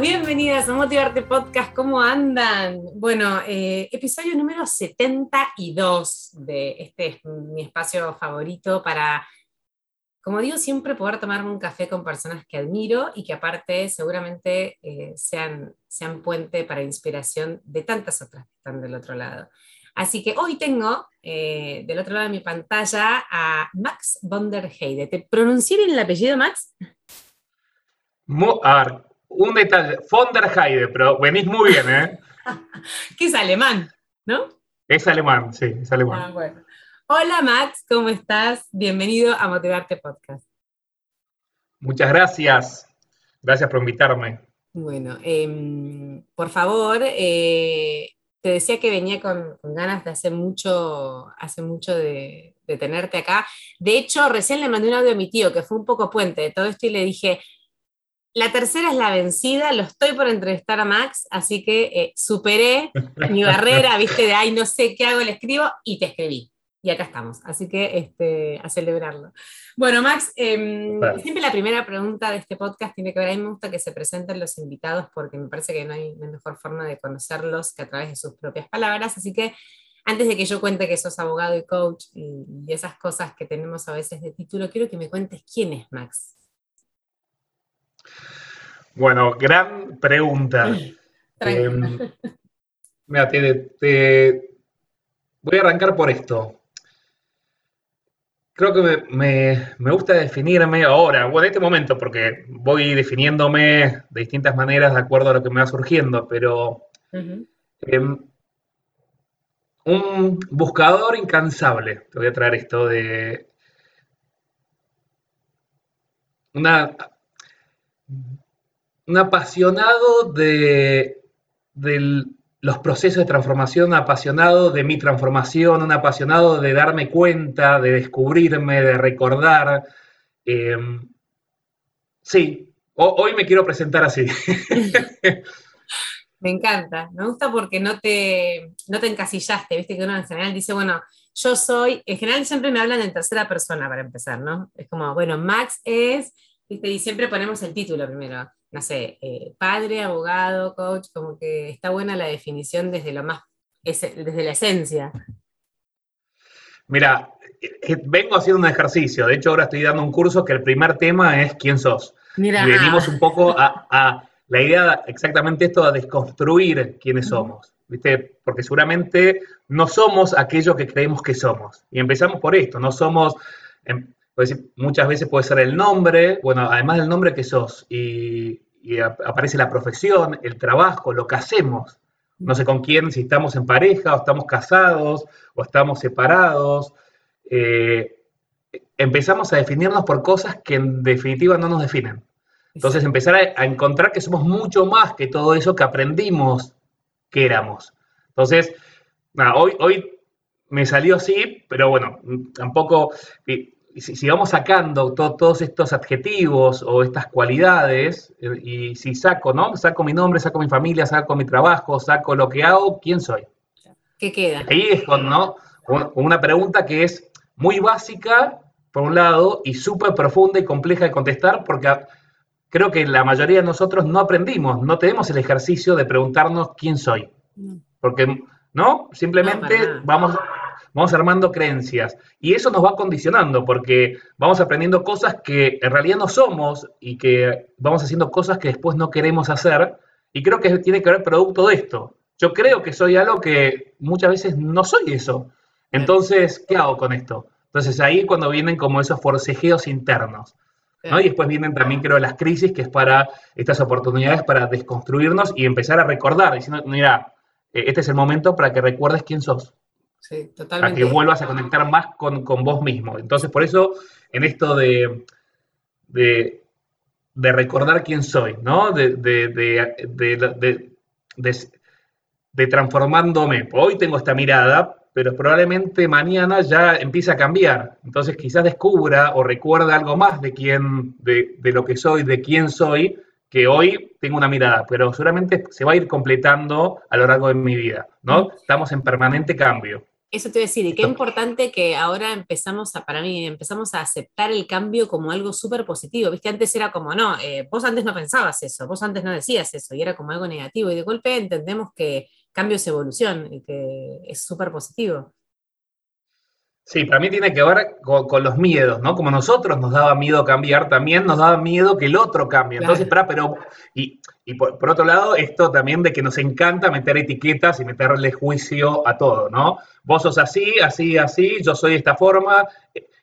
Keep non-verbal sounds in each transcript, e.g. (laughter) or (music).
Bienvenidos, bienvenidas a Motivarte Podcast. ¿Cómo andan? Bueno, eh, episodio número 72 de este es mi espacio favorito para, como digo, siempre poder tomarme un café con personas que admiro y que aparte seguramente eh, sean, sean puente para inspiración de tantas otras que están del otro lado. Así que hoy tengo eh, del otro lado de mi pantalla a Max von der Heide. ¿Te pronuncié bien el apellido, Max? ver, un detalle, von der Heide, pero venís muy bien, ¿eh? (laughs) que es alemán, ¿no? Es alemán, sí, es alemán. Ah, bueno. Hola Max, ¿cómo estás? Bienvenido a Motivarte Podcast. Muchas gracias. Gracias por invitarme. Bueno, em, por favor, eh, te decía que venía con, ganas de hace mucho, hace mucho de, tenerte acá. De hecho, recién le mandé un audio a mi tío, que fue un poco puente de todo esto, y le dije, la tercera es la vencida, lo estoy por entrevistar a Max, así que eh, superé mi barrera, (laughs) viste, de, ay, no sé qué hago, le escribo, y te escribí y acá estamos. Así que este, a celebrarlo. Bueno, Max, em, siempre la primera pregunta de este podcast tiene que ver, a mí me gusta que se presenten los invitados porque me parece que no hay, mejor forma de conocerlos que a través de sus propias palabras. Así que antes de que yo cuente que sos abogado y coach y, esas cosas que tenemos a veces de título, quiero que me cuentes quién es Max. Bueno, gran pregunta. (laughs) Em, mira, te, voy a arrancar por esto. Creo que me, gusta definirme ahora, o en este momento, porque voy definiéndome de distintas maneras de acuerdo a lo que me va surgiendo, pero em, un buscador incansable, te voy a traer esto de una, un apasionado de, los procesos de transformación, apasionado de mi transformación, un apasionado de darme cuenta, de descubrirme, de recordar. Em, sí, hoy me quiero presentar así. (laughs) me encanta, me gusta porque no te, no te encasillaste, viste que uno en general dice, bueno, yo soy, en general siempre me hablan en tercera persona para empezar, ¿no? Es como, bueno, Max es, viste, y siempre ponemos el título primero no sé, eh, padre, abogado, coach, como que está buena la definición desde lo más, desde la esencia. Mira, eh, vengo haciendo un ejercicio, de hecho ahora estoy dando un curso que el primer tema es quién sos. Mira. Y venimos un poco a, la idea exactamente esto, a desconstruir quiénes somos, ¿viste? Porque seguramente no somos aquello que creemos que somos. Y empezamos por esto, no somos, muchas veces puede ser el nombre, bueno, además del nombre que sos, y, aparece la profesión, el trabajo, lo que hacemos. No sé con quién, si estamos en pareja, o estamos casados, o estamos separados. Eh, empezamos a definirnos por cosas que en definitiva no nos definen. Entonces empezar a, encontrar que somos mucho más que todo eso que aprendimos que éramos. Entonces, hoy, hoy me salió así, pero bueno, tampoco, si, vamos sacando todos estos adjetivos o estas cualidades, eh, y si saco, ¿no? Saco mi nombre, saco mi familia, saco mi trabajo, saco lo que hago, ¿quién soy? ¿Qué queda? Ahí es con, ¿no? una pregunta que es muy básica, por un lado, y súper profunda y compleja de contestar, porque creo que la mayoría de nosotros no aprendimos, no tenemos el ejercicio de preguntarnos quién soy. Porque, ¿no? Simplemente vamos vamos armando creencias y eso nos va condicionando porque vamos aprendiendo cosas que en realidad no somos y que vamos haciendo cosas que después no queremos hacer y creo que tiene que ver producto de esto. Yo creo que soy algo que muchas veces no soy eso. Entonces, ¿qué hago con esto? Entonces ahí cuando vienen como esos forcejeos internos. ¿no? Y después vienen también, creo, las crisis, que es para estas oportunidades para desconstruirnos y empezar a recordar, diciendo, mira, eh, este es el momento para que recuerdes quién sos. Sí, totalmente. Para que vuelvas a conectar más con, vos mismo. Entonces, por eso, en esto de, de, recordar quién soy, ¿no? De, de, transformándome. Hoy tengo esta mirada, pero probablemente mañana ya empiece a cambiar. Entonces, quizás descubra o recuerda algo más de quién, de, lo que soy, de quién soy, que hoy tengo una mirada, pero seguramente se va a ir completando a lo largo de mi vida, ¿no? Estamos en permanente cambio. Eso te voy a decir, y qué importante que ahora empezamos a, para mí, empezamos a aceptar el cambio como algo súper positivo, ¿viste? Antes era como, no, eh, vos antes no pensabas eso, vos antes no decías eso, y era como algo negativo, y de golpe entendemos que cambio es evolución, y que es súper positivo. Sí, para mí tiene que ver con, los miedos, ¿no? Como nosotros nos daba miedo cambiar, también nos daba miedo que el otro cambie. Entonces, pero, y, por, otro lado, esto también de que nos encanta meter etiquetas y meterle juicio a todo, ¿no? Vos sos así, así, así, yo soy de esta forma,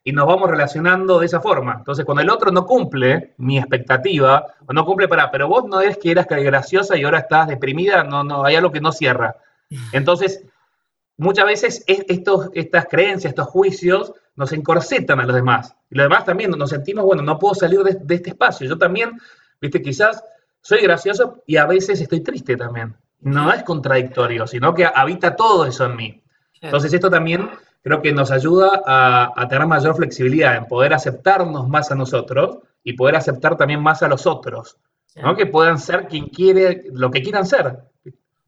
y nos vamos relacionando de esa forma. Entonces, cuando el otro no cumple mi expectativa, o no cumple para, pero vos no es que eras graciosa y ahora estás deprimida, no, no, hay algo que no cierra. Entonces, (laughs) muchas veces estos, estas creencias, estos juicios, nos encorsetan a los demás. Y los demás también nos sentimos, bueno, no puedo salir de, este espacio. Yo también, viste, quizás soy gracioso y a veces estoy triste también. No es contradictorio, sino que habita todo eso en mí. Entonces esto también creo que nos ayuda a, tener mayor flexibilidad, en poder aceptarnos más a nosotros y poder aceptar también más a los otros. ¿no? Que puedan ser quien quiere, lo que quieran ser.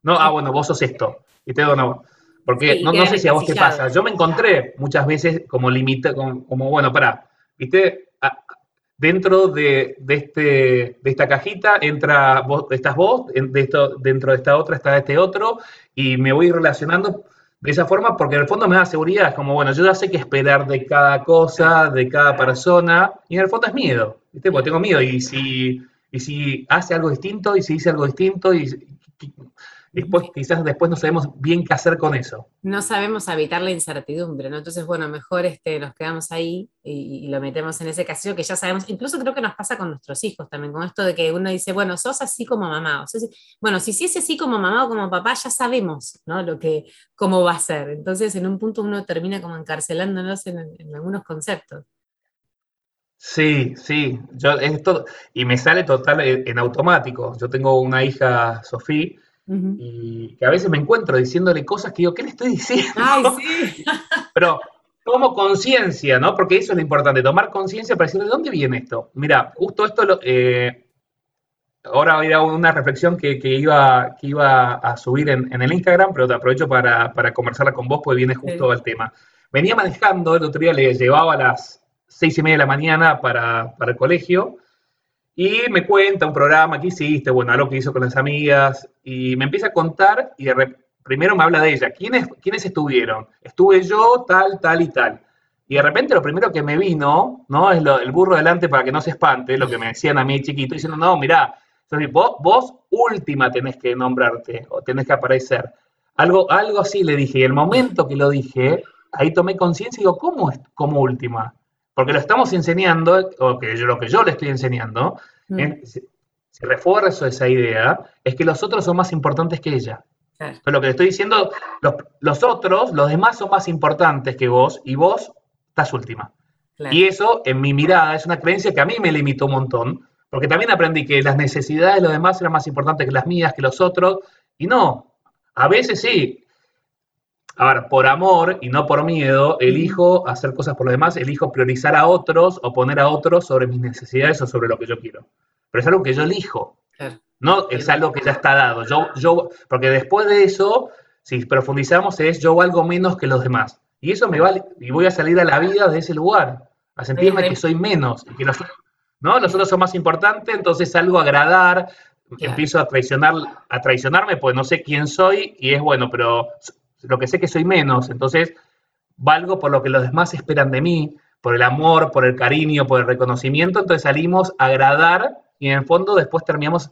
No, ah, bueno, vos sos esto. Y te digo, no, porque no, sé si a vos te pasa. Yo me encontré muchas veces como limita, como, bueno, para, viste, dentro de, este, de esta cajita entra vos, estás vos, de esto, dentro de esta otra está este otro, y me voy relacionando de esa forma porque en el fondo me da seguridad. Es como, bueno, yo ya sé qué esperar de cada cosa, de cada persona, y en el fondo es miedo, ¿viste? Porque tengo miedo, y si, y si hace algo distinto, y si dice algo distinto, y después quizás después no sabemos bien qué hacer con eso. No sabemos habitar la incertidumbre, ¿no? Entonces, bueno, mejor este, nos quedamos ahí y, lo metemos en ese casillo que ya sabemos, incluso creo que nos pasa con nuestros hijos también, con esto de que uno dice, bueno, sos así como mamá, o sea, bueno, si sí es así como mamá o como papá, ya sabemos, ¿no? Lo que, cómo va a ser. Entonces, en un punto uno termina como encarcelándonos en, algunos conceptos. Sí, sí, yo esto, y me sale total en automático. Yo tengo una hija, Sofía, y que a veces me encuentro diciéndole cosas que digo, ¿qué le estoy diciendo? Ay, (laughs) sí. Pero tomo conciencia, ¿no? Porque eso es lo importante, tomar conciencia para decirle, ¿de dónde viene esto? Mira, justo esto, lo, eh, ahora voy a una reflexión que, iba, que iba a subir en, el Instagram, pero te aprovecho para, conversarla con vos, porque viene justo al tema. Venía manejando, el otro día le llevaba a las seis y media de la mañana para, para el colegio, y me cuenta un programa que hiciste, bueno, algo que hizo con las amigas, y me empieza a contar y primero me habla de ella. ¿Quiénes, ¿Quiénes estuvieron? Estuve yo, tal, tal y tal. Y de repente lo primero que me vino, ¿no? Es el burro delante para que no se espante, lo que me decían a mí chiquito, diciendo, no, mirá, vos, vos última tenés que nombrarte o tenés que aparecer. Algo, algo así le dije. Y el momento que lo dije, ahí tomé conciencia y digo, ¿cómo es como última? Porque lo estamos enseñando, o que yo, lo que yo le estoy enseñando, mm. si, refuerzo esa idea, es que los otros son más importantes que ella. Pero lo que le estoy diciendo, los, otros, los demás son más importantes que vos y vos estás última. Y eso, en mi mirada, es una creencia que a mí me limitó un montón, porque también aprendí que las necesidades de los demás eran más importantes que las mías, que los otros, y no, a veces sí, a ver, por amor y no por miedo, elijo hacer cosas por los demás, elijo priorizar a otros o poner a otros sobre mis necesidades o sobre lo que yo quiero. Pero es algo que yo elijo. No es algo que ya está dado. Yo, yo, porque después de eso, si profundizamos, es yo valgo menos que los demás. Y eso me vale, y voy a salir a la vida de ese lugar, a sentirme que soy menos, que los, ¿no? los otros son más importantes, entonces salgo a agradar, empiezo a traicionar, a traicionarme, pues no sé quién soy, y es bueno, pero lo que sé que soy menos, entonces valgo por lo que los demás esperan de mí, por el amor, por el cariño, por el reconocimiento, entonces salimos a agradar y en el fondo después terminamos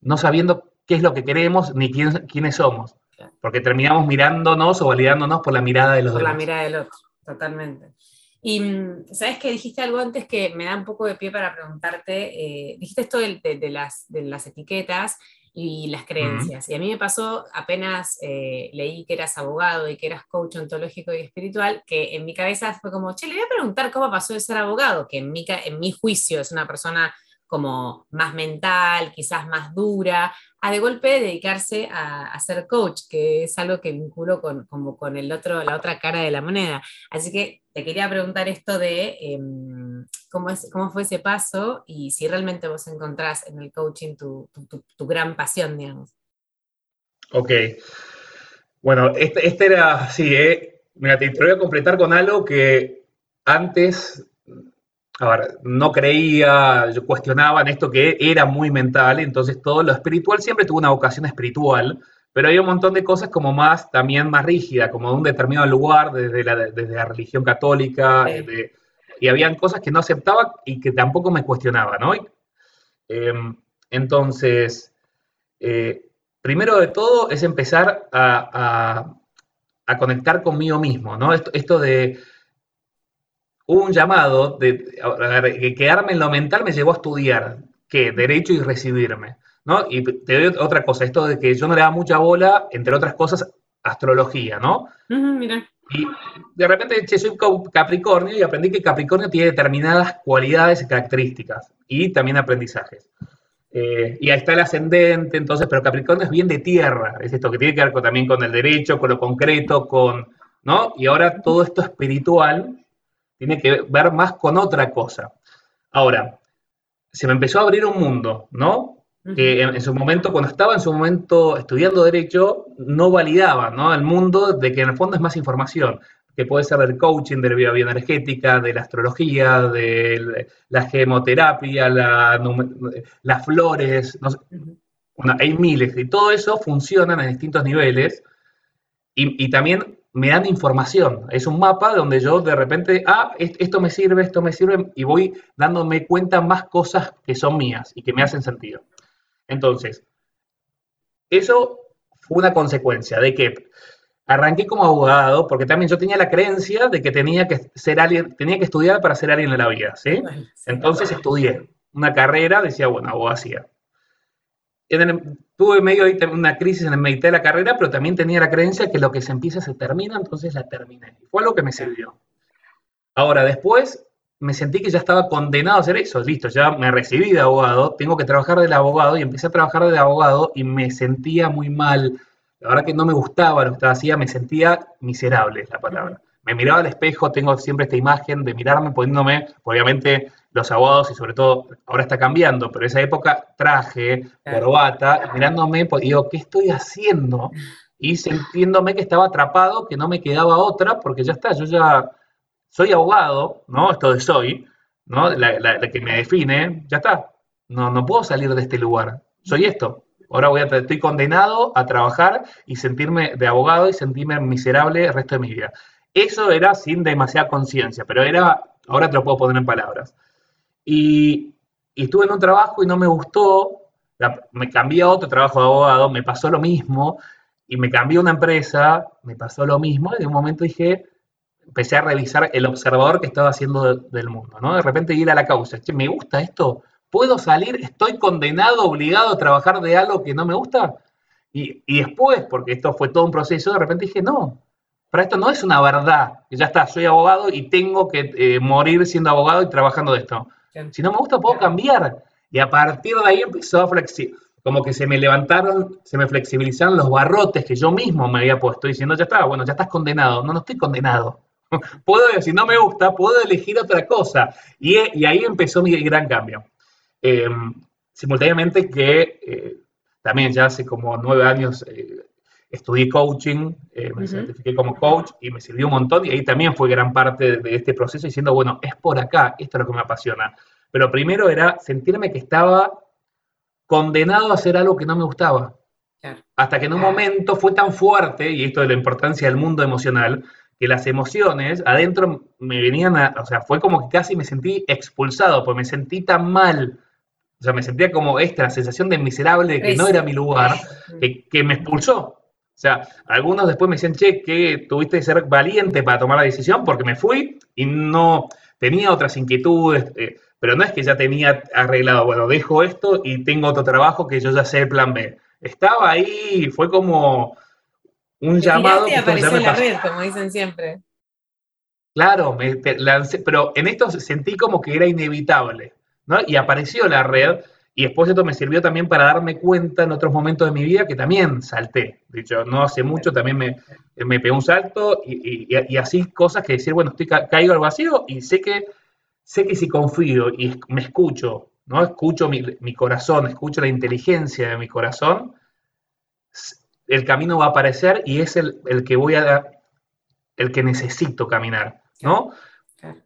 no sabiendo qué es lo que queremos ni quién, quiénes somos, porque terminamos mirándonos o validándonos por la mirada de los demás. Por la mirada del otro, totalmente. Y mm, sabes que dijiste algo antes que me da un poco de pie para preguntarte, eh, dijiste esto de, las, de las etiquetas y las creencias. Y a mí me pasó, apenas eh, leí que eras abogado y que eras coach ontológico y espiritual, que en mi cabeza fue como, che, le voy a preguntar cómo pasó de ser abogado, que en mi, en mi juicio es una persona como más mental, quizás más dura, a de golpe dedicarse a, ser coach, que es algo que vinculo con, como con el otro, la otra cara de la moneda. Así que te quería preguntar esto de em, cómo, es, cómo fue ese paso y si realmente vos encontrás en el coaching tu, gran pasión, digamos. Ok. Bueno, este, este era, sí, eh, Mira, te, voy a completar con algo que antes, a ver, no creía, yo cuestionaba en esto que era muy mental, entonces todo lo espiritual siempre tuvo una vocación espiritual, pero hay un montón de cosas como más, también más rígida, como de un determinado lugar, desde la, desde la religión católica, y habían cosas que no aceptaba y que tampoco me cuestionaba, ¿no? Em, entonces, eh, primero de todo es empezar a, conectar conmigo mismo, ¿no? Esto, de un llamado de, quedarme en lo mental me llevó a estudiar, ¿qué? Derecho y recibirme, ¿no? Y te doy otra cosa, esto de que yo no le daba mucha bola, entre otras cosas, astrología, ¿no? mira. Y de repente, che, soy Capricornio y aprendí que Capricornio tiene determinadas cualidades y características y también aprendizajes. Eh, y ahí está el ascendente, entonces, pero Capricornio es bien de tierra, es esto que tiene que ver también con el derecho, con lo concreto, con, ¿no? Y ahora todo esto espiritual tiene que ver más con otra cosa. Ahora, se me empezó a abrir un mundo, ¿no? Que en, su momento, cuando estaba en su momento estudiando derecho, no validaba, ¿no? El mundo de que en el fondo es más información que puede ser del coaching, de la bioenergética, de la astrología, de la gemoterapia, las flores, bueno, hay miles, y todo eso funciona en distintos niveles, y, también me dan información, es un mapa donde yo de repente, ah, esto me sirve, esto me sirve, y voy dándome cuenta más cosas que son mías y que me hacen sentido. Entonces, eso fue una consecuencia de que arranqué como abogado porque también yo tenía la creencia de que tenía que ser alguien, tenía que estudiar para ser alguien en la vida, ¿sí? Entonces estudié una carrera, decía, bueno, abogacía. tuve medio una crisis en el medio de la carrera, pero también tenía la creencia que lo que se empieza se termina, entonces la terminé. Fue algo que me sirvió. Ahora, después me sentí que ya estaba condenado a hacer eso. Listo, ya me recibí de abogado, tengo que trabajar del abogado y empecé a trabajar de abogado y me sentía muy mal la verdad que no me gustaba lo que estaba haciendo, me sentía miserable, es la palabra. Me miraba al espejo, tengo siempre esta imagen de mirarme poniéndome, obviamente los abogados y sobre todo, ahora está cambiando, pero esa época traje, corbata, mirándome, pues, digo, ¿qué estoy haciendo? Y (laughs) sintiéndome que estaba atrapado, que no me quedaba otra, porque ya está, yo ya soy abogado, ¿no? Esto de soy, ¿no? La, que me define, ya está. No, no puedo salir de este lugar. Soy esto. Ahora voy a, estoy condenado a trabajar y sentirme de abogado y sentirme miserable el resto de mi vida. Eso era sin demasiada conciencia, pero era, ahora te lo puedo poner en palabras. Y, estuve en un trabajo y no me gustó, me cambié a otro trabajo de abogado, me pasó lo mismo, y me cambié a una empresa, me pasó lo mismo, y de un momento dije, empecé a revisar el observador que estaba haciendo del mundo, ¿no? De repente ir a la causa, che, ¿me gusta esto? ¿Puedo salir? ¿Estoy condenado, obligado a trabajar de algo que no me gusta? Y, después, porque esto fue todo un proceso, de repente dije, no, para esto no es una verdad, que ya está, soy abogado y tengo que eh, morir siendo abogado y trabajando de esto. Si no me gusta, puedo cambiar. Y a partir de ahí empezó a flexibilizar, como que se me levantaron, se me flexibilizaron los barrotes que yo mismo me había puesto, diciendo, ya está, bueno, ya estás condenado. No, no estoy condenado. (laughs) puedo, si no me gusta, puedo elegir otra cosa. Y, y ahí empezó mi gran cambio. Em, simultáneamente que eh, también ya hace como nueve años eh, estudié coaching, eh, me certifiqué como coach y me sirvió un montón y ahí también fue gran parte de este proceso diciendo, bueno, es por acá, esto es lo que me apasiona. Pero primero era sentirme que estaba condenado a hacer algo que no me gustaba. Hasta que en un momento fue tan fuerte, y esto de la importancia del mundo emocional, que las emociones adentro me venían a, o sea, fue como que casi me sentí expulsado, porque me sentí tan mal o sea, me sentía como esta, la sensación de miserable, de que no era mi lugar, que, me expulsó. O sea, algunos después me decían, che, que tuviste que ser valiente para tomar la decisión porque me fui y no tenía otras inquietudes, eh, pero no es que ya tenía arreglado, bueno, dejo esto y tengo otro trabajo que yo ya sé el plan B. Estaba ahí, fue como un llamado. Y apareció en la red, como dicen siempre. Claro, me, pero en esto sentí como que era inevitable. Y apareció la red y después esto me sirvió también para darme cuenta en otros momentos de mi vida que también salté. De hecho, no hace mucho también me, me pegó un salto y, así cosas que decir, bueno, estoy caigo al vacío y sé que, sé que si confío y me escucho, ¿no? Escucho mi, mi corazón, escucho la inteligencia de mi corazón, el camino va a aparecer y es el, el que voy a el que necesito caminar, ¿no?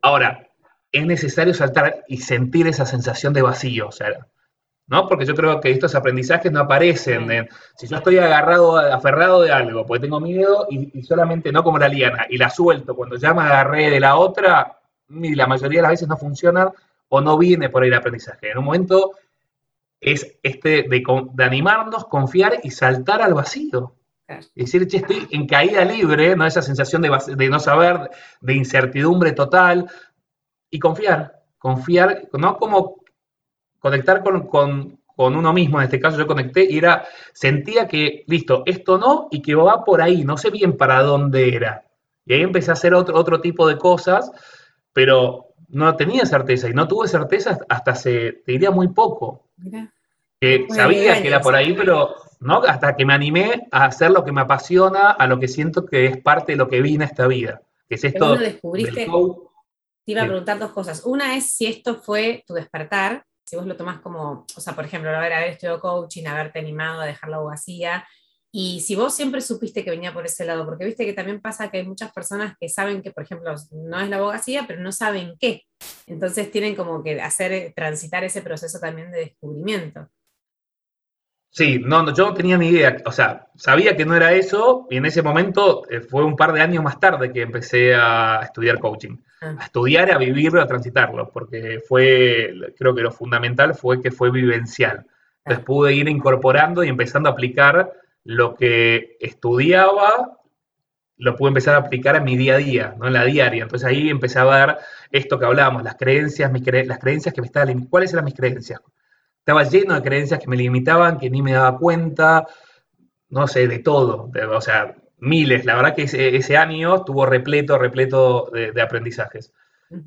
Ahora, es necesario saltar y sentir esa sensación de vacío, o sea, ¿no? Porque yo creo que estos aprendizajes no aparecen. si yo estoy agarrado, aferrado de algo, porque tengo miedo y, solamente no como la liana, y la suelto cuando ya me agarré de la otra, y la mayoría de las veces no funciona o no viene por ahí el aprendizaje. En un momento es este de, animarnos, confiar y saltar al vacío. Y decir, che, estoy en caída libre, ¿no? Esa sensación de, de no saber, de incertidumbre total, y confiar, confiar, no como conectar con, uno mismo, en este caso yo conecté y era, sentía que, listo, esto no y que va por ahí, no sé bien para dónde era. Y ahí empecé a hacer otro, otro tipo de cosas, pero no tenía certeza y no tuve certeza hasta hace, te diría, muy poco. Que sabía que era por ahí, pero no hasta que me animé a hacer lo que me apasiona, a lo que siento que es parte de lo que vine a esta vida. Que es esto. descubriste? Te iba a preguntar dos cosas. Una es si esto fue tu despertar si vos lo tomás como, o sea, por ejemplo, haber, haber estudiado coaching, haberte animado a dejar la abogacía, y si vos siempre supiste que venía por ese lado, porque viste que también pasa que hay muchas personas que saben que, por ejemplo, no es la abogacía, pero no saben qué. Entonces tienen como que hacer, transitar ese proceso también de descubrimiento. Sí, no, yo no tenía ni idea, o sea, sabía que no era eso y en ese momento eh, fue un par de años más tarde que empecé a estudiar coaching, ah. a estudiar, a vivirlo, a transitarlo, porque fue, creo que lo fundamental fue que fue vivencial. Entonces ah. pude ir incorporando y empezando a aplicar lo que estudiaba, lo pude empezar a aplicar en mi día a día, ¿no? en la diaria. Entonces ahí empecé a ver esto que hablábamos, las creencias, mis las creencias que me estaban, ¿cuáles eran mis creencias? estaba lleno de creencias que me limitaban, que ni me daba cuenta, no sé, de todo, o sea, miles. La verdad que ese, año estuvo repleto, repleto de, aprendizajes.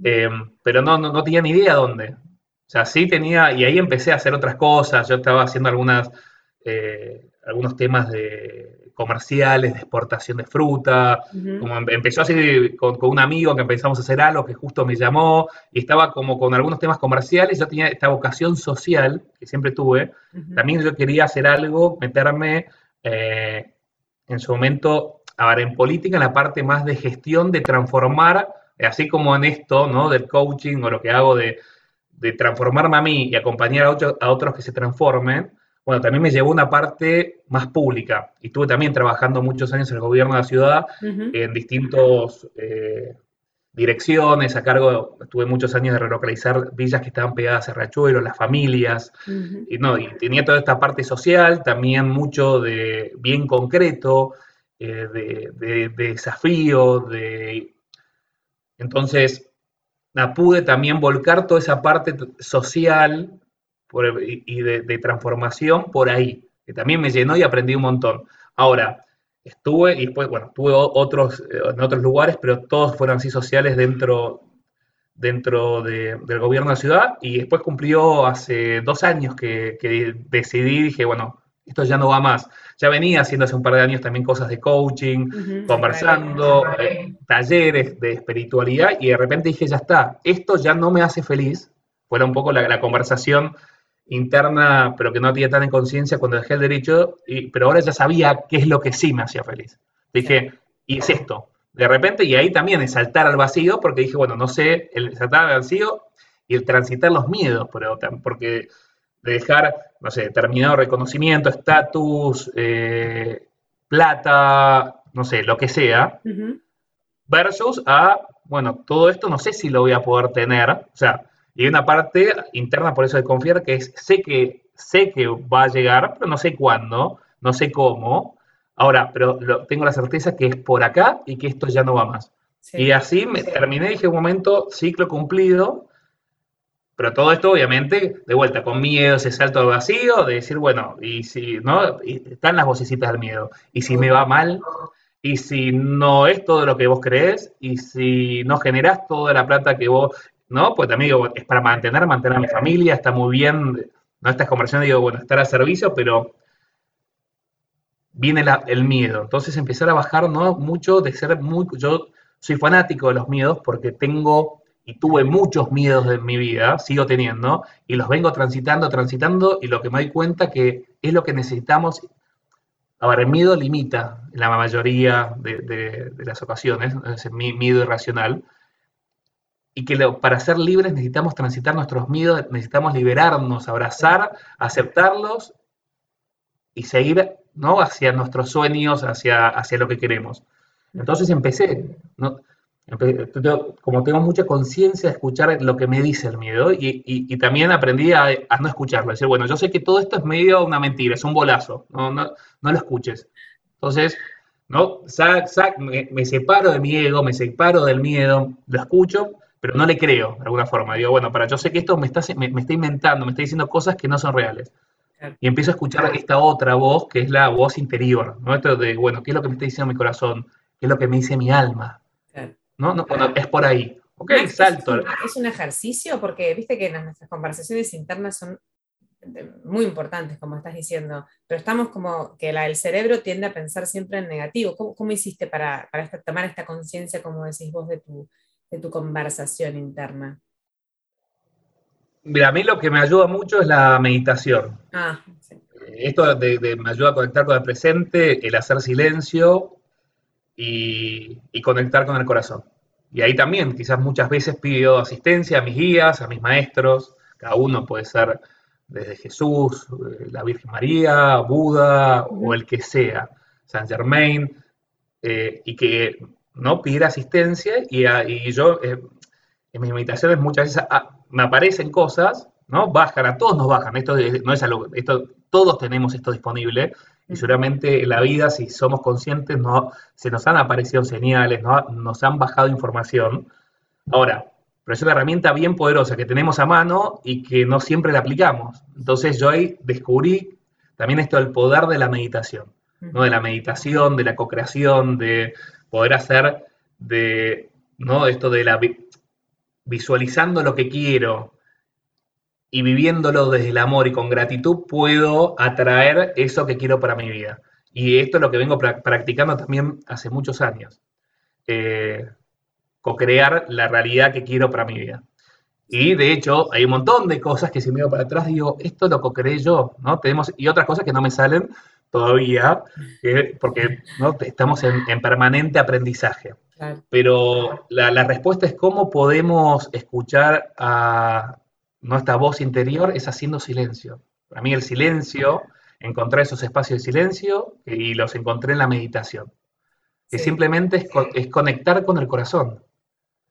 Eh, pero no, no, tenía ni idea dónde. O sea, sí tenía, y ahí empecé a hacer otras cosas. Yo estaba haciendo algunas, eh, algunos temas de comerciales de exportación de fruta, como empezó así con, un amigo que empezamos a hacer algo que justo me llamó y estaba como con algunos temas comerciales, yo tenía esta vocación social que siempre tuve, también yo quería hacer algo, meterme eh, en su momento, ahora en política, en la parte más de gestión, de transformar, así como en esto, ¿no? Del coaching o lo que hago de, transformarme a mí y acompañar a, a otros que se transformen, bueno, también me llevó una parte más pública. Y estuve también trabajando muchos años en el gobierno de la ciudad, en distintas eh, direcciones, a cargo, estuve muchos años de relocalizar villas que estaban pegadas a Rachuelo, las familias, y, no, y tenía toda esta parte social, también mucho de bien concreto, eh, de, de, desafío, de... Entonces, pude también volcar toda esa parte social y de, transformación por ahí, que también me llenó y aprendí un montón. Ahora, estuve y después, bueno, estuve otros, en otros lugares, pero todos fueron así sociales dentro, dentro del gobierno de la ciudad y después cumplió hace dos años que, decidí, dije, bueno, esto ya no va más. Ya venía haciendo hace un par de años también cosas de coaching, conversando, eh, talleres de espiritualidad y de repente dije, ya está, esto ya no me hace feliz. Fue un poco la, la conversación interna, pero que no tenía tan en conciencia cuando dejé el derecho, y, pero ahora ya sabía qué es lo que sí me hacía feliz. Dije, y es esto. De repente, y ahí también es saltar al vacío, porque dije, bueno, no sé, el saltar al vacío y el transitar los miedos, porque de dejar, no sé, determinado reconocimiento, estatus, eh, plata, no sé, lo que sea, versus a, bueno, todo esto no sé si lo voy a poder tener, o sea, y hay una parte interna, por eso de confiar, que es, sé que, sé que va a llegar, pero no sé cuándo, no sé cómo. Ahora, pero tengo la certeza que es por acá y que esto ya no va más. y así me terminé, dije un momento, ciclo cumplido, pero todo esto obviamente, de vuelta, con miedo, ese salto al vacío, de decir, bueno, y si, ¿no? están las vocecitas del miedo. Y si me va mal, y si no es todo lo que vos crees, y si no generás toda la plata que vos ¿no? Pues también es para mantener, mantener a mi familia, está muy bien, ¿no? Estas conversaciones, digo, bueno, estar a servicio, pero viene el miedo. Entonces empezar a bajar, ¿no? Mucho de ser muy, yo soy fanático de los miedos porque tengo y tuve muchos miedos en mi vida, sigo teniendo, y los vengo transitando, transitando, y lo que me doy cuenta que es lo que necesitamos Ahora, el miedo limita en la mayoría de, las ocasiones, es miedo irracional, y que para ser libres necesitamos transitar nuestros miedos, necesitamos liberarnos, abrazar, aceptarlos y seguir ¿no? hacia nuestros sueños, hacia, hacia lo que queremos. Entonces empecé, ¿no? como tengo mucha conciencia de escuchar lo que me dice el miedo y, también aprendí a, no escucharlo, decir, bueno, yo sé que todo esto es medio una mentira, es un bolazo, no, no, no lo escuches. Entonces, ¿no? me, separo de mi ego, me separo del miedo, lo escucho, pero no le creo de alguna forma. Digo, bueno, para yo sé que esto me está, me, está inventando, me está diciendo cosas que no son reales. Y empiezo a escuchar esta otra voz, que es la voz interior, ¿no? Esto de, bueno, ¿qué es lo que me está diciendo mi corazón? ¿Qué es lo que me dice mi alma? ¿No? no es por ahí. Ok, salto. Es un, ejercicio porque viste que nuestras conversaciones internas son muy importantes, como estás diciendo, pero estamos como que la, el cerebro tiende a pensar siempre en negativo. ¿Cómo, hiciste para, para tomar esta conciencia, como decís vos, de tu, de tu conversación interna? Mira, a mí lo que me ayuda mucho es la meditación. Ah, sí. Esto me ayuda a conectar con el presente, el hacer silencio y, conectar con el corazón. Y ahí también, quizás muchas veces pido asistencia a mis guías, a mis maestros, cada uno puede ser desde Jesús, eh, la Virgen María, Buda o el que sea, Saint Germain, eh, y que no pedir asistencia y, yo eh, en mis meditaciones muchas veces ah, me aparecen cosas, ¿no? Bajan, a todos nos bajan, esto no es algo, esto, todos tenemos esto disponible y seguramente en la vida, si somos conscientes, no, se nos han aparecido señales, ¿no? nos han bajado información. Ahora, pero es una herramienta bien poderosa que tenemos a mano y que no siempre la aplicamos. Entonces yo ahí descubrí también esto del poder de la meditación, ¿no? de la meditación, de la co-creación, de poder hacer de, ¿no? Esto de la visualizando lo que quiero y viviéndolo desde el amor y con gratitud, puedo atraer eso que quiero para mi vida. Y esto es lo que vengo practicando también hace muchos años. Eh, co-crear la realidad que quiero para mi vida. Y de hecho, hay un montón de cosas que si veo para atrás digo, esto lo co-creé yo, ¿no? Tenemos, y otras cosas que no me salen, todavía, porque ¿no? estamos en, permanente aprendizaje. Pero la, respuesta es cómo podemos escuchar a nuestra voz interior es haciendo silencio. Para mí el silencio, encontrar esos espacios de silencio y los encontré en la meditación. Que simplemente es, conectar con el corazón.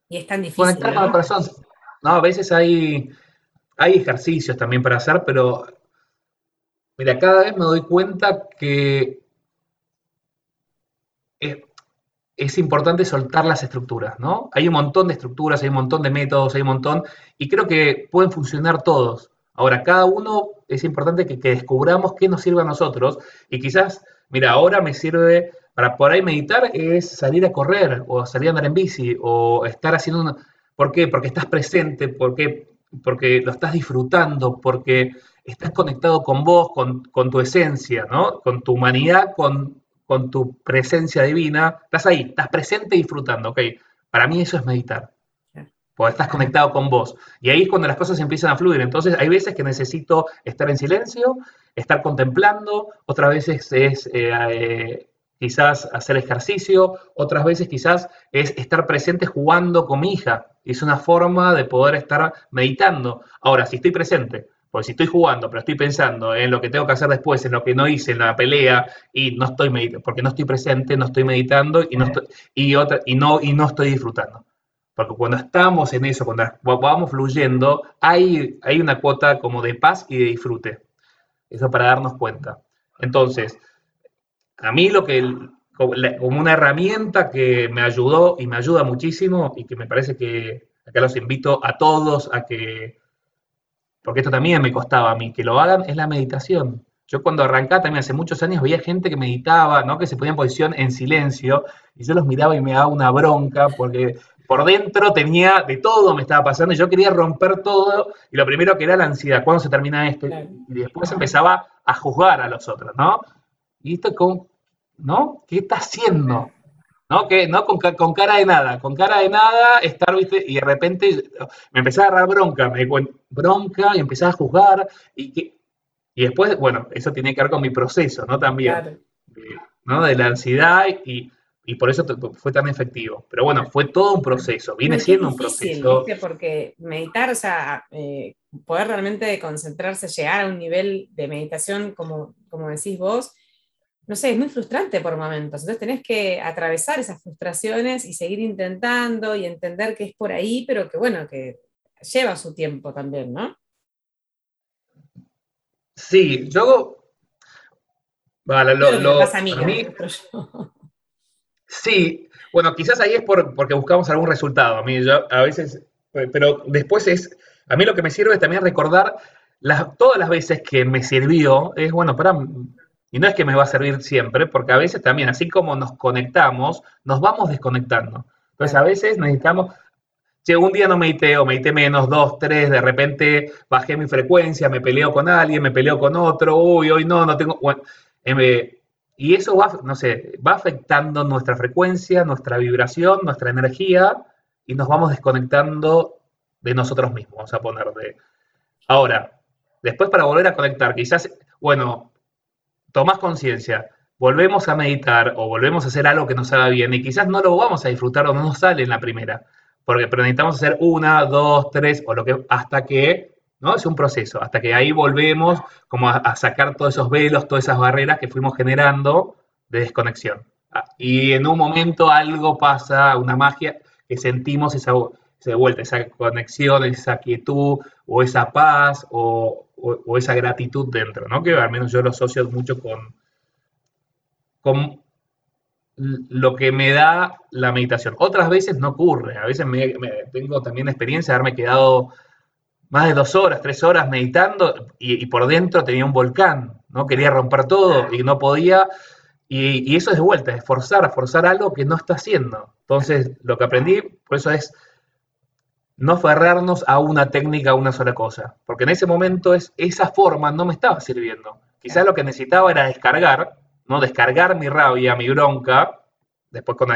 Y es tan difícil. Conectar con el corazón. No, a veces hay, hay ejercicios también para hacer, pero Mira, cada vez me doy cuenta que es, importante soltar las estructuras, ¿no? Hay un montón de estructuras, hay un montón de métodos, hay un montón, y creo que pueden funcionar todos. Ahora, cada uno es importante que, descubramos qué nos sirve a nosotros, y quizás, mira, ahora me sirve para por ahí meditar es salir a correr, o salir a andar en bici, o estar haciendo una... ¿Por qué? Porque estás presente, porque, porque lo estás disfrutando, porque estás conectado con vos, con, tu esencia, ¿no? Con tu humanidad, con, con, tu presencia divina. Estás ahí, estás presente y disfrutando, ¿ok? Para mí eso es meditar. Porque estás conectado con vos. Y ahí es cuando las cosas empiezan a fluir. Entonces hay veces que necesito estar en silencio, estar contemplando, otras veces es eh, eh, quizás hacer ejercicio, otras veces quizás es estar presente jugando con mi hija. Es una forma de poder estar meditando. Ahora, si estoy presente, porque si estoy jugando, pero estoy pensando en lo que tengo que hacer después, en lo que no hice en la pelea, y no estoy meditando, porque no estoy presente, no estoy meditando y no estoy, y otra, y no, y no estoy disfrutando. Porque cuando estamos en eso, cuando vamos fluyendo, hay, hay una cuota como de paz y de disfrute. Eso para darnos cuenta. Entonces, a mí lo que, como una herramienta que me ayudó y me ayuda muchísimo y que me parece que acá los invito a todos a que porque esto también me costaba a mí, que lo hagan, es la meditación. Yo cuando arrancaba también hace muchos años veía gente que meditaba, ¿no? que se ponía en posición en silencio, y yo los miraba y me daba una bronca, porque por dentro tenía de todo me estaba pasando, y yo quería romper todo, y lo primero que era la ansiedad, ¿cuándo se termina esto? Y después empezaba a juzgar a los otros, ¿no? Y esto, ¿no? ¿Qué está haciendo? ¿No? Que, ¿no? Con, cara de nada, con cara de nada, estar, ¿viste? Y de repente me empecé a agarrar bronca, me bronca y empecé a juzgar y que... Y después, bueno, eso tiene que ver con mi proceso, ¿no? También. de la ansiedad y, por eso fue tan efectivo. Pero bueno, fue todo un proceso, viene siendo un proceso. Porque meditar, o sea, eh, poder realmente concentrarse, llegar a un nivel de meditación, como, como decís vos, no sé, es muy frustrante por momentos. Entonces tenés que atravesar esas frustraciones y seguir intentando y entender que es por ahí, pero que bueno, que lleva su tiempo también, ¿no? Sí, yo... Vale, lo, pasa a mí, Sí, bueno, quizás ahí es porque buscamos algún resultado. A mí, yo, a veces, pero después es, a mí lo que me sirve es también recordar las, todas las veces que me sirvió, es, bueno, para, y no es que me va a servir siempre, porque a veces también, así como nos conectamos, nos vamos desconectando. Entonces, a veces necesitamos, si un día no medité o medité menos, dos, tres, de repente bajé mi frecuencia, me peleo con alguien, me peleo con otro, uy, hoy no, no tengo... Bueno, eh, y eso va, no sé, va afectando nuestra frecuencia, nuestra vibración, nuestra energía, y nos vamos desconectando de nosotros mismos, vamos a poner de... Ahora, después para volver a conectar, quizás, bueno, tomás conciencia, volvemos a meditar o volvemos a hacer algo que nos haga bien y quizás no lo vamos a disfrutar o no nos sale en la primera, porque pero necesitamos hacer una, dos, tres o lo que hasta que, ¿no? Es un proceso, hasta que ahí volvemos como a, sacar todos esos velos, todas esas barreras que fuimos generando de desconexión. Ah, y en un momento algo pasa, una magia, que sentimos esa, esa vuelta, esa conexión, esa quietud o esa paz o, o, esa gratitud dentro, ¿no? Que al menos yo lo asocio mucho con, con lo que me da la meditación. Otras veces no ocurre, a veces tengo también experiencia de haberme quedado más de dos horas, tres horas meditando y, por dentro tenía un volcán, ¿no? Quería romper todo y no podía. Y, y, eso es de vuelta, es forzar, forzar algo que no está haciendo. Entonces, lo que aprendí, por eso es no aferrarnos a una técnica, a una sola cosa, porque en ese momento es, esa forma no me estaba sirviendo. Quizás lo que necesitaba era descargar, ¿no? Descargar mi rabia, mi bronca, después con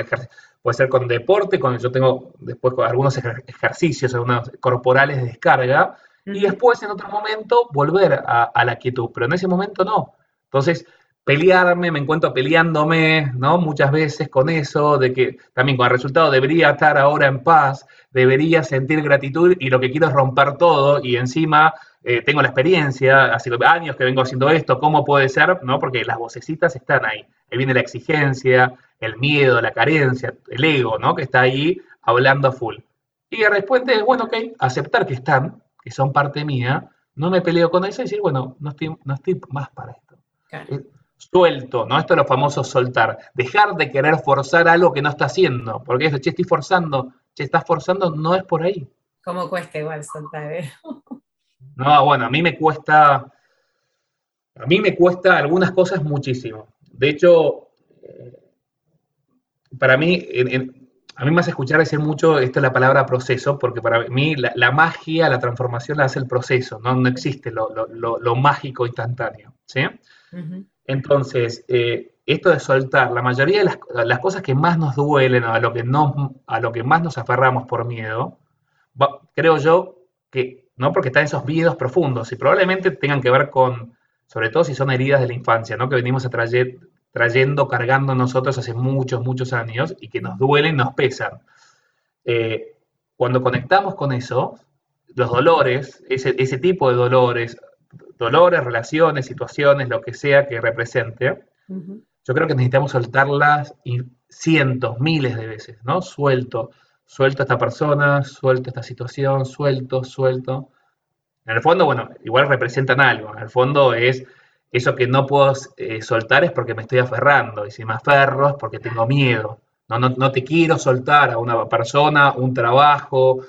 puede ser con deporte, con yo tengo después con algunos ejercicios, algunos corporales de descarga, y después en otro momento volver a, a, la quietud, pero en ese momento no. Entonces, pelearme, me encuentro peleándome, ¿no? Muchas veces con eso, de que también con el resultado debería estar ahora en paz, debería sentir gratitud y lo que quiero es romper todo y encima eh, tengo la experiencia, hace años que vengo haciendo esto, ¿cómo puede ser? ¿No? Porque las vocecitas están ahí. Ahí viene la exigencia, el miedo, la carencia, el ego, ¿no? Que está ahí hablando a full. Y de repente es, bueno, ok, aceptar que están, que son parte mía, no me peleo con eso y decir, bueno, no estoy, no estoy más para esto. Eh, suelto, ¿no? Esto es lo famoso soltar. Dejar de querer forzar algo que no está haciendo. Porque eso, che, estoy forzando. Che, estás forzando, no es por ahí. ¿Cómo cuesta igual soltar? Eh? no, bueno, a mí me cuesta. A mí me cuesta algunas cosas muchísimo. De hecho, eh, para mí, a mí me hace escuchar decir mucho, esta es la palabra proceso, porque para mí la, magia, la transformación la hace el proceso, no, no existe lo, mágico instantáneo. ¿sí? Entonces, eh, esto de soltar, la mayoría de las, cosas que más nos duelen, a lo que, a lo que más nos aferramos por miedo, creo yo que, ¿no? Porque están esos miedos profundos y probablemente tengan que ver con, sobre todo si son heridas de la infancia, ¿no? Que venimos a trayendo, cargando nosotros hace muchos, muchos años y que nos duelen, nos pesan. Eh, cuando conectamos con eso, los dolores, ese tipo de dolores, dolores, relaciones, situaciones, lo que sea que represente, yo creo que necesitamos soltarlas cientos, miles de veces, ¿no? Suelto, suelto a esta persona, suelto a esta situación, suelto, suelto. En el fondo, bueno, igual representan algo. En el fondo es eso que no puedo eh, soltar es porque me estoy aferrando. Y si me aferro es porque tengo miedo. No, no, no te quiero soltar a una persona, un trabajo,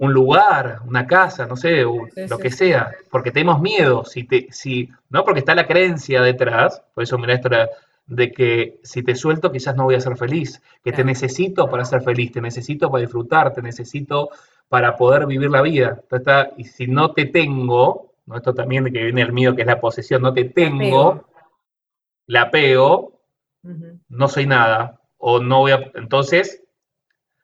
un lugar, una casa, no sé, lo que sea, porque tenemos miedo, si te, si, no porque está la creencia detrás, por eso mira esto de que si te suelto quizás no voy a ser feliz, que te necesito para ser feliz, te necesito para disfrutar, te necesito para poder vivir la vida. y si no te tengo, ¿no? esto también de que viene el miedo que es la posesión, no te tengo, la pego, no soy nada, o no voy a, entonces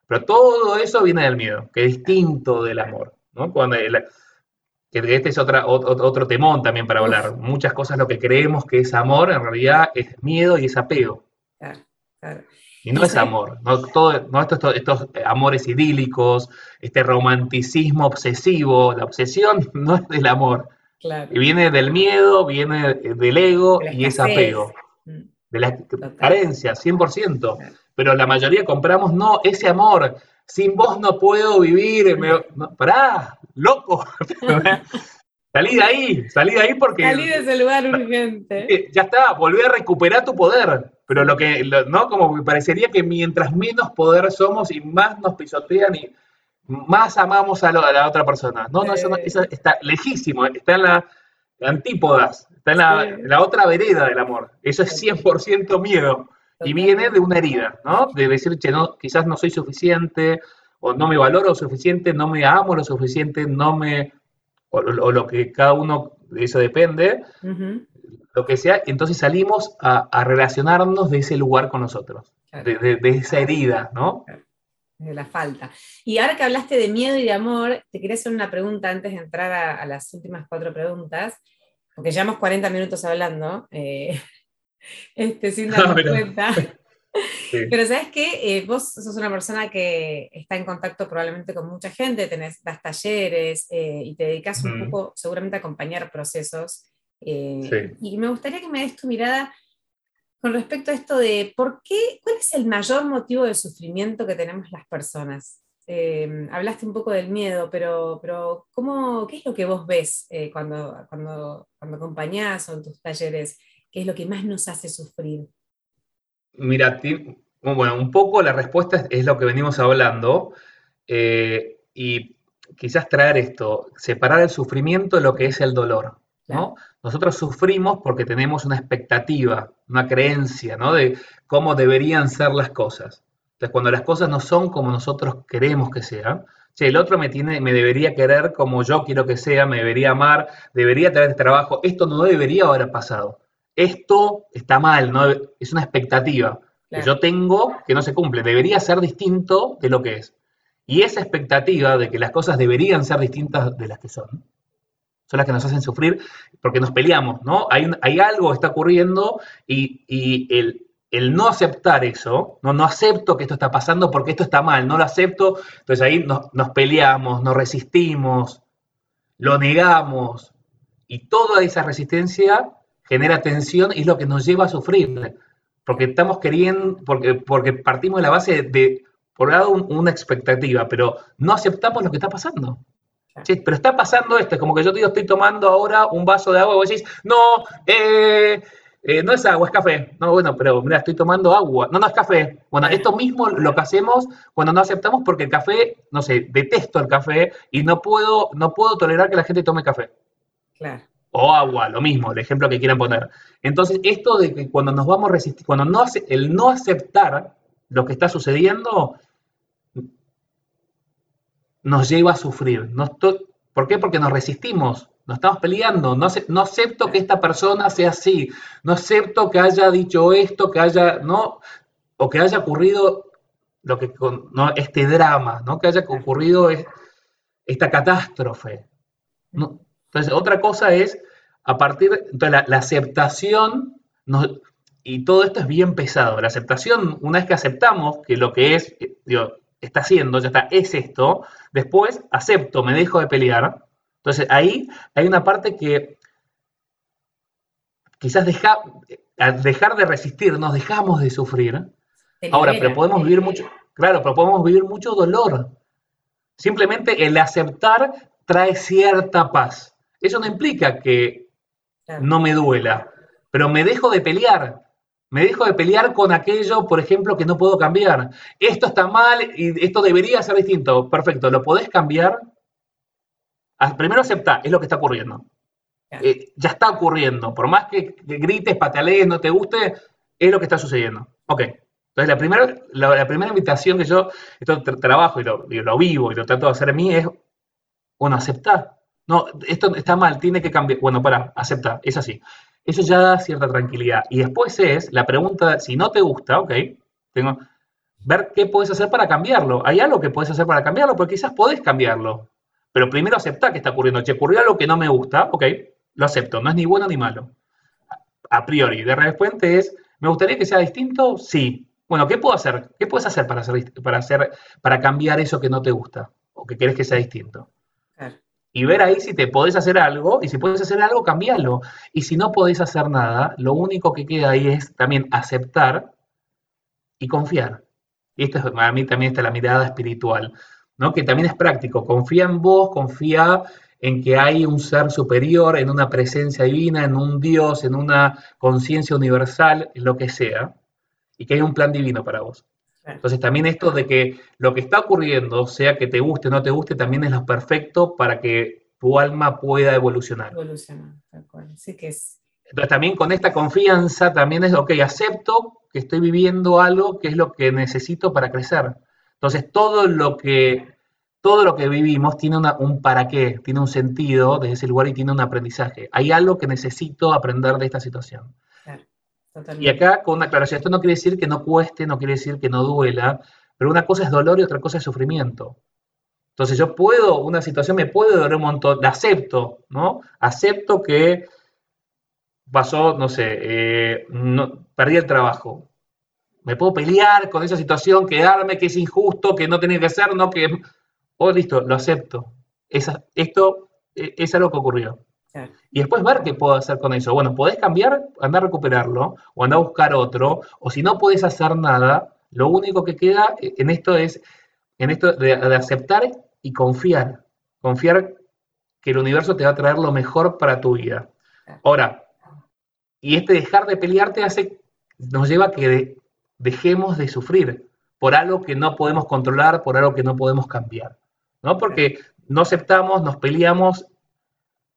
pero todo eso viene del miedo, que es distinto del amor, ¿no? Cuando que que este es otra, otro, temón también para hablar. Muchas cosas lo que creemos que es amor, en realidad es miedo y es apego. Claro, claro. Y no es amor, no, todo, no estos, estos, amores idílicos, este romanticismo obsesivo, la obsesión (laughs) no es del amor. Claro. Y viene del miedo, viene del ego y es apego. Mm. De la carencia, 100%. Pero la mayoría compramos, no, ese amor, sin vos no puedo vivir. Me, pará, loco. (laughs) salí de ahí, salí de ahí porque. Salí de ese lugar (laughs) urgente. Ya está, volví a recuperar tu poder. Pero lo que, ¿no? Como me parecería que mientras menos poder somos y más nos pisotean y más amamos a, la otra persona. No, no, eso, está lejísimo, está en la, antípodas, está en la, la, otra vereda del amor. Eso es 100% miedo. Y viene de una herida, ¿no? De decir, che, no, quizás no soy suficiente, o no me valoro lo suficiente, no me amo lo suficiente, no me. o, lo que cada uno, de eso depende, lo que sea, entonces salimos a, relacionarnos de ese lugar con nosotros, de, esa herida, ¿no? De la falta. Y ahora que hablaste de miedo y de amor, te quería hacer una pregunta antes de entrar a, las últimas cuatro preguntas, porque llevamos 40 minutos hablando. Eh, este, sin (laughs) darnos cuenta. (laughs) Pero sabes que eh, vos sos una persona que está en contacto probablemente con mucha gente, tenés, das talleres eh, y te dedicas un poco seguramente a acompañar procesos. Eh, y me gustaría que me des tu mirada con respecto a esto de por qué, cuál es el mayor motivo de sufrimiento que tenemos las personas. hablaste un poco del miedo, pero, pero ¿cómo, ¿qué es lo que vos ves cuando, cuando, cuando acompañás o en tus talleres? ¿Qué es lo que más nos hace sufrir? Mira, bueno, un poco la respuesta es, lo que venimos hablando eh, y quizás traer esto, separar el sufrimiento de lo que es el dolor. ¿no? Nosotros sufrimos porque tenemos una expectativa, una creencia, ¿no? De cómo deberían ser las cosas. Entonces, cuando las cosas no son como nosotros queremos que sean, el otro me, tiene, me debería querer como yo quiero que sea, me debería amar, debería tener trabajo, esto no debería haber pasado esto está mal, ¿no? es una expectativa que yo tengo que no se cumple, debería ser distinto de lo que es. Y esa expectativa de que las cosas deberían ser distintas de las que son, son las que nos hacen sufrir porque nos peleamos, ¿no? Hay, hay algo que está ocurriendo y, el, no aceptar eso, ¿no? no acepto que esto está pasando porque esto está mal, no lo acepto, entonces ahí nos, nos peleamos, nos resistimos, lo negamos y toda esa resistencia genera tensión y es lo que nos lleva a sufrir. Porque estamos queriendo, porque, porque partimos de la base de, por un lado, una expectativa, pero no aceptamos lo que está pasando. pero está pasando esto, es como que yo te digo, estoy tomando ahora un vaso de agua y vos decís, no, eh, eh, no es agua, es café. No, bueno, pero mira, estoy tomando agua. No, no es café. Bueno, esto mismo lo que hacemos cuando no aceptamos porque el café, no sé, detesto el café y no puedo, no puedo tolerar que la gente tome café. Claro o agua, lo mismo, el ejemplo que quieran poner. Entonces, esto de que cuando nos vamos resistir, cuando no el no aceptar lo que está sucediendo, nos lleva a sufrir. ¿Por qué? Porque nos resistimos, nos estamos peleando, no, no, acepto que esta persona sea así, no acepto que haya dicho esto, que haya, ¿no? O que haya ocurrido lo que, ¿no? este drama, ¿no? Que haya ocurrido esta catástrofe. ¿no? Entonces, otra cosa es, a partir, de la, aceptación, y todo esto es bien pesado. La aceptación, una vez que aceptamos que lo que es, eh, está haciendo, ya está, es esto, después acepto, me dejo de pelear. Entonces, ahí hay una parte que quizás deja, al dejar de resistir, nos dejamos de sufrir. Ahora, pero podemos vivir mucho, claro, pero podemos vivir mucho dolor. Simplemente el aceptar trae cierta paz. Eso no implica que no me duela, pero me dejo de pelear. Me dejo de pelear con aquello, por ejemplo, que no puedo cambiar. Esto está mal y esto debería ser distinto. Perfecto, ¿lo podés cambiar? Ah, primero acepta, es lo que está ocurriendo. Eh, ya está ocurriendo. Por más que, grites, patalees, no te guste, es lo que está sucediendo. Ok. Entonces, la primera, la, primera invitación que yo esto trabajo y lo, y lo, vivo y lo trato de hacer en mí es, bueno, aceptar no, esto está mal, tiene que cambiar. Bueno, para, acepta, es así. Eso ya da cierta tranquilidad. Y después es la pregunta, si no te gusta, ok, tengo, ver qué puedes hacer para cambiarlo. Hay algo que puedes hacer para cambiarlo, porque quizás podés cambiarlo. Pero primero aceptar que está ocurriendo. Che, ocurrió algo que no me gusta, ok, lo acepto, no es ni bueno ni malo. A priori. De repente es, ¿me gustaría que sea distinto? Sí. Bueno, ¿qué puedo hacer? ¿Qué puedes hacer para, hacer, para, hacer, para cambiar eso que no te gusta o que quieres que sea distinto? Y ver ahí si te podés hacer algo, y si puedes hacer algo, cambiarlo. Y si no podés hacer nada, lo único que queda ahí es también aceptar y confiar. Y esto es, para mí también está la mirada espiritual, ¿no? que también es práctico. Confía en vos, confía en que hay un ser superior, en una presencia divina, en un Dios, en una conciencia universal, en lo que sea, y que hay un plan divino para vos. Entonces también esto de que lo que está ocurriendo, sea que te guste o no te guste, también es lo perfecto para que tu alma pueda evolucionar. Evolucionar. Sí que es. Entonces también con esta confianza también es, ok, acepto que estoy viviendo algo que es lo que necesito para crecer. Entonces todo lo que, todo lo que vivimos tiene un para qué, tiene un sentido desde ese lugar y tiene un aprendizaje. Hay algo que necesito aprender de esta situación. Y acá con una aclaración, esto no quiere decir que no cueste, no quiere decir que no duela, pero una cosa es dolor y otra cosa es sufrimiento. Entonces yo puedo, una situación me puede doler un montón, la acepto, ¿no? Acepto que pasó, no sé, eh, no, perdí el trabajo. Me puedo pelear con esa situación, quedarme, que es injusto, que no tiene que ser, no que... Oh, listo, lo acepto. esto e, es algo que ocurrió. Y después ver qué puedo hacer con eso. Bueno, podés cambiar, andar a recuperarlo, o andar a buscar otro, o si no puedes hacer nada, lo único que queda en esto es, en esto de, aceptar y confiar. Confiar que el universo te va a traer lo mejor para tu vida. Ahora, y este dejar de pelearte hace, nos lleva a que dejemos de sufrir por algo que no podemos controlar, por algo que no podemos cambiar. ¿no? Porque no aceptamos, nos peleamos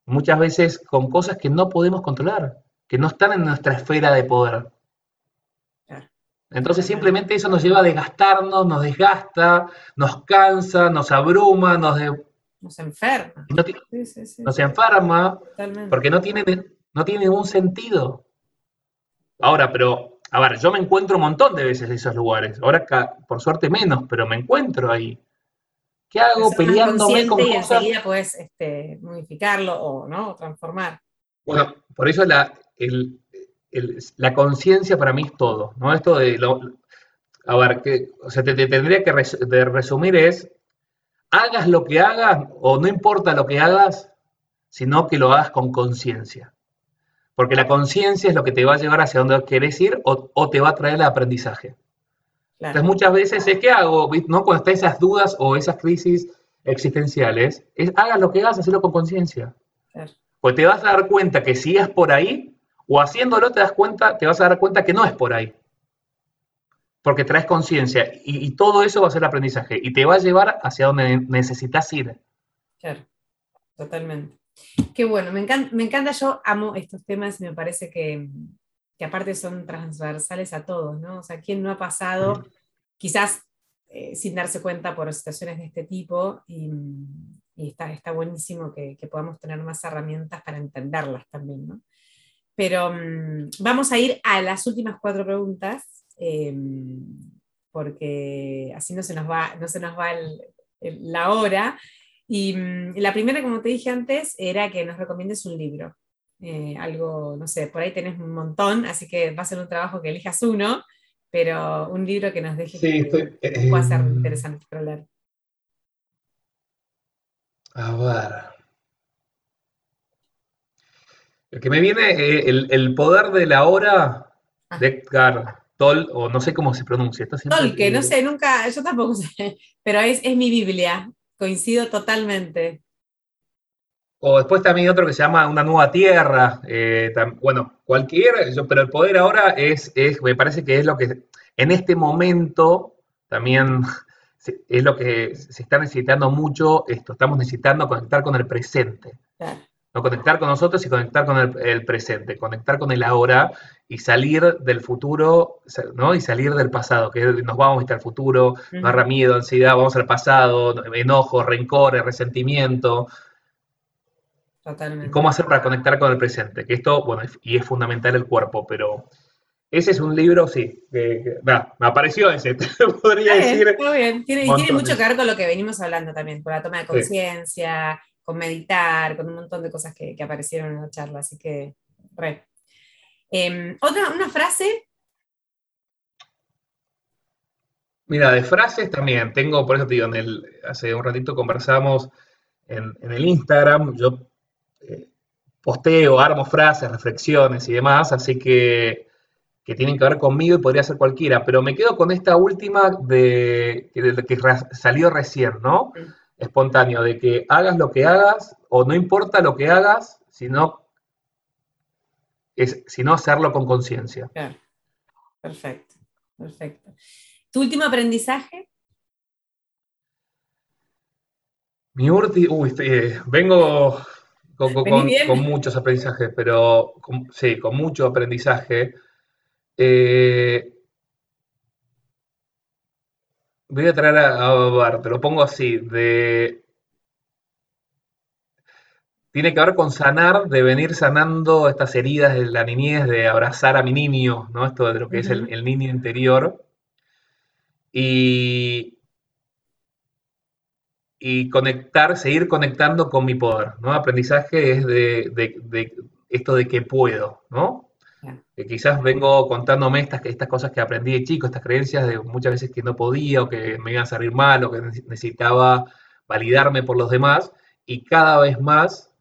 muchas veces con cosas que no podemos controlar, que no están en nuestra esfera de poder. Entonces simplemente eso nos lleva a desgastarnos, nos desgasta, nos cansa, nos abruma, nos, nos enferma. Nos enferma porque no tiene, no tiene ningún sentido. Ahora, pero, a ver, yo me encuentro un montón de veces en esos lugares. Ahora, por suerte menos, pero me encuentro ahí. ¿Qué hago peleándome con y enseguida puedes este, modificarlo o, ¿no? transformar. Bueno, por eso la, la conciencia para mí es todo, ¿no? Esto de lo, a ver, que, o sea, te, tendría que resumir es, hagas lo que hagas o no importa lo que hagas, sino que lo hagas con conciencia. Porque la conciencia es lo que te va a llevar hacia donde quieres ir o, o te va a traer el aprendizaje. Entonces muchas veces es, ¿qué hago? ¿No? Cuando están esas dudas o esas crisis existenciales, es hagas lo que hagas, hazlo con conciencia. Pues te vas a dar cuenta que si es por ahí, o haciéndolo te das cuenta, te vas a dar cuenta que no es por ahí. Porque traes conciencia y, todo eso va a ser aprendizaje y te va a llevar hacia donde necesitas ir. Claro, totalmente. Qué bueno, me encanta, me encanta, yo amo estos temas, me parece que, que aparte son transversales a todos, ¿no? O sea, ¿quién no ha pasado, quizás eh, sin darse cuenta por situaciones de este tipo? Y, está, está buenísimo que, podamos tener más herramientas para entenderlas también, ¿no? Pero mm, vamos a ir a las últimas cuatro preguntas, em, porque así no se nos va, no se nos va la hora. Y mm, la primera, como te dije antes, era que nos recomiendes un libro. Eh, algo, no sé, por ahí tenés un montón, así que va a ser un trabajo que elijas uno, pero un libro que nos deje sí, que, eh, pueda ser interesante para leer. A ver. El que me viene, eh, el, poder de la hora ah. de Edgar Toll, o no sé cómo se pronuncia. Toll, que no sé, nunca, yo tampoco sé, pero es, es mi Biblia, coincido totalmente. O después también otro que se llama Una Nueva Tierra. Eh, bueno, cualquier, pero el poder ahora es, es, me parece que es lo que en este momento también (laughs) es lo que se está necesitando mucho, esto, estamos necesitando conectar con el presente. No conectar con nosotros y conectar con el, presente, conectar con el ahora y salir del futuro, ¿no? Y salir del pasado, que nos vamos a al futuro, no agarra miedo, ansiedad, vamos al pasado, enojo, rencor, resentimiento, ¿Cómo hacer para conectar con el presente? Que esto, bueno, y es fundamental el cuerpo, pero ese es un libro, sí, me apareció ese, (laughs) te podría decir. muy bien. Tiene, tiene mucho que ver con lo que venimos hablando también, con la toma de conciencia, con meditar, con un montón de cosas que, aparecieron en la charla, así que, re. Em, otra, una frase. Mira, de frases también, tengo, por eso te digo, en el, hace un ratito conversamos en, el Instagram, yo eh, posteo, armo frases, reflexiones y demás, así que que tienen que ver conmigo y podría ser cualquiera, pero me quedo con esta última de, que salió recién, ¿no? Espontáneo, de que hagas lo que hagas o no importa lo que hagas, sino, es, sino hacerlo con conciencia. Claro. Perfecto, perfecto. ¿Tu último aprendizaje? Mi último, uy, eh, vengo con, con, muchos aprendizajes, pero sí, con mucho aprendizaje. Eh, voy a traer a, ver, te lo pongo así, de... Tiene que ver con sanar, de venir sanando estas heridas de la niñez, de abrazar a mi niño, ¿no? Esto de lo que es el, niño interior. Y, y conectar, seguir conectando con mi poder, ¿no? Aprendizaje es de, de esto de que puedo, ¿no? Que quizás vengo contándome estas, estas cosas que aprendí de chico, estas creencias de muchas veces que no podía o que me iban a salir mal o que necesitaba validarme por los demás y cada vez más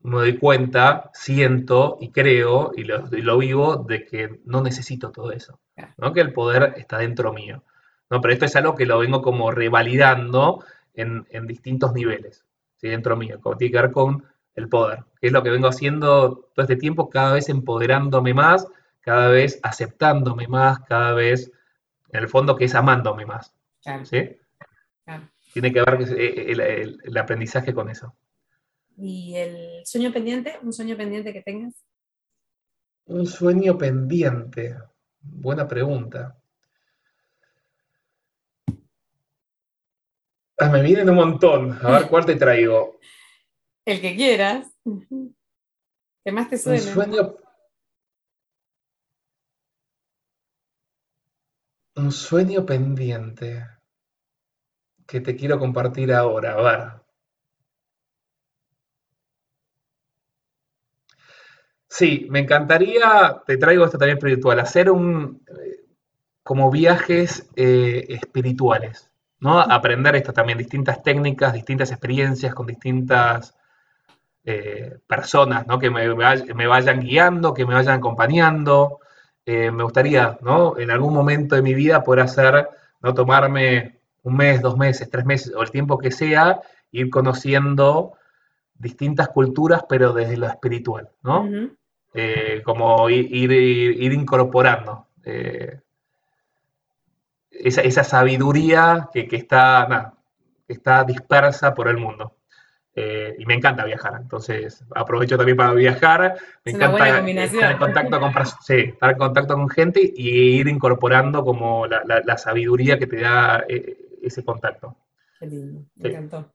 me doy cuenta, siento y creo y lo, vivo de que no necesito todo eso, ¿no? que el poder está dentro mío. ¿no? Pero esto es algo que lo vengo como revalidando en, distintos niveles, ¿sí? dentro mío, como tiene que ver con el poder, que es lo que vengo haciendo todo este tiempo, cada vez empoderándome más, cada vez aceptándome más, cada vez, en el fondo, que es amándome más. ¿sí? Tiene que ver el, el, aprendizaje con eso. ¿Y el sueño pendiente? ¿Un sueño pendiente que tengas? Un sueño pendiente. Buena pregunta. Ah, me vienen un montón. A ver (laughs) cuál te traigo. El que quieras. ¿Qué más te suena? Un sueño. Un sueño pendiente que te quiero compartir ahora. A ver. Sí, me encantaría, te traigo esto también espiritual, hacer un eh, como viajes eh, espirituales, ¿no? Aprender esto también, distintas técnicas, distintas experiencias con distintas eh, personas ¿no? que me, vayan guiando, que me vayan acompañando. Eh, me gustaría, ¿no? En algún momento de mi vida poder hacer, ¿no? Tomarme un mes, dos meses, tres meses o el tiempo que sea, ir conociendo distintas culturas, pero desde lo espiritual, ¿no? Eh, como ir, ir, incorporando esa, sabiduría que, está, que está dispersa por el mundo. Eh, y me encanta viajar, entonces aprovecho también para viajar. Me encanta estar en, contacto con, (laughs) estar en contacto con gente y ir incorporando como la, sabiduría que te da eh, ese contacto. Qué lindo, me encantó.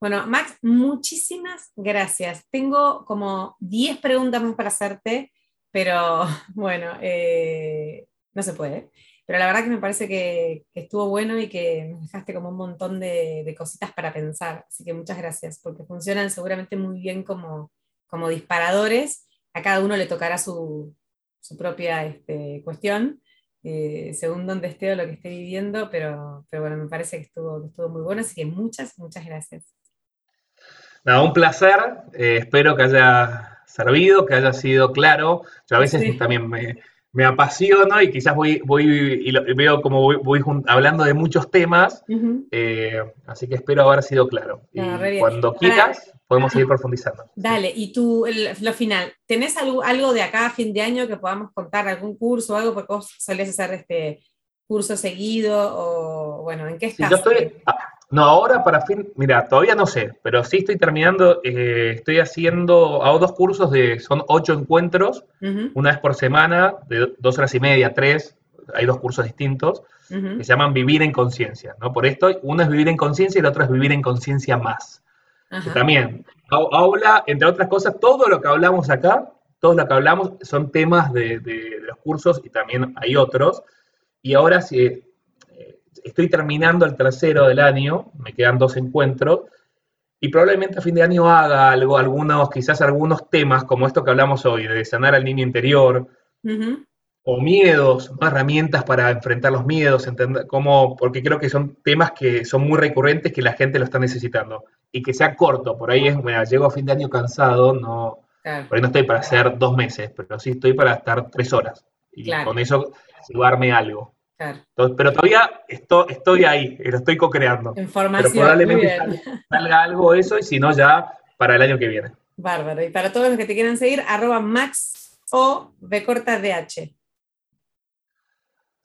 Bueno, Max, muchísimas gracias. Tengo como 10 preguntas más para hacerte, pero (laughs) bueno, eh, no se puede. Pero la verdad que me parece que, estuvo bueno y que nos dejaste como un montón de, cositas para pensar. Así que muchas gracias, porque funcionan seguramente muy bien como, como disparadores. A cada uno le tocará su, propia este, cuestión, eh, según donde esté o lo que esté viviendo, pero, pero bueno, me parece que estuvo, estuvo muy bueno. Así que muchas, muchas gracias. Nada, un placer. Eh, espero que haya servido, que haya sido claro. Yo a veces también me, me apasiono y quizás voy, voy y, veo como voy, hablando de muchos temas, eh, así que espero haber sido claro. y cuando quieras, podemos seguir profundizando. Dale, y tú, lo final, ¿tenés algo, algo de acá a fin de año que podamos contar, algún curso o algo? Porque vos solés hacer este curso seguido o, bueno, ¿en qué estás? yo estoy, no, ahora para fin, mira, todavía no sé, pero sí estoy terminando, eh, estoy haciendo, hago dos cursos de, son ocho encuentros, una vez por semana, de dos horas y media, tres, hay dos cursos distintos, que se llaman Vivir en Conciencia, ¿no? Por esto, uno es Vivir en Conciencia y el otro es Vivir en Conciencia Más. también habla, entre otras cosas, todo lo que hablamos acá, todo lo que hablamos son temas de, los cursos y también hay otros. Y ahora sí, estoy terminando el tercero del año, me quedan dos encuentros, y probablemente a fin de año haga algo, algunos, quizás algunos temas como esto que hablamos hoy, de sanar al niño interior, o miedos, herramientas para enfrentar los miedos, entender cómo, porque creo que son temas que son muy recurrentes que la gente lo está necesitando. Y que sea corto, por ahí es, bueno, llego a fin de año cansado, no, por ahí no estoy para hacer dos meses, pero sí estoy para estar tres horas. Y con eso llevarme algo. Pero todavía estoy, estoy ahí, lo estoy co-creando. Información. Pero probablemente salga, algo eso y si no, ya para el año que viene. Bárbaro. Y para todos los que te quieran seguir, arroba max o B corta DH.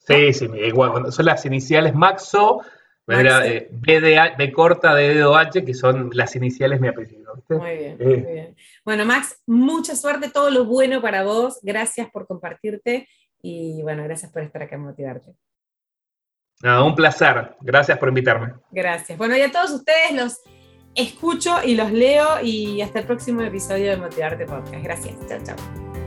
Sí, sí, igual, son las iniciales Maxo, eh, B, de, B corta de dedo H, que son las iniciales mi apellido. Muy bien, muy bien. Bueno, Max, mucha suerte, todo lo bueno para vos. Gracias por compartirte y bueno, gracias por estar acá en Motivarte. Un placer. Gracias por invitarme. Gracias. Bueno, y a todos ustedes los escucho y los leo y hasta el próximo episodio de Motivarte Podcast. Gracias. Chao, chao.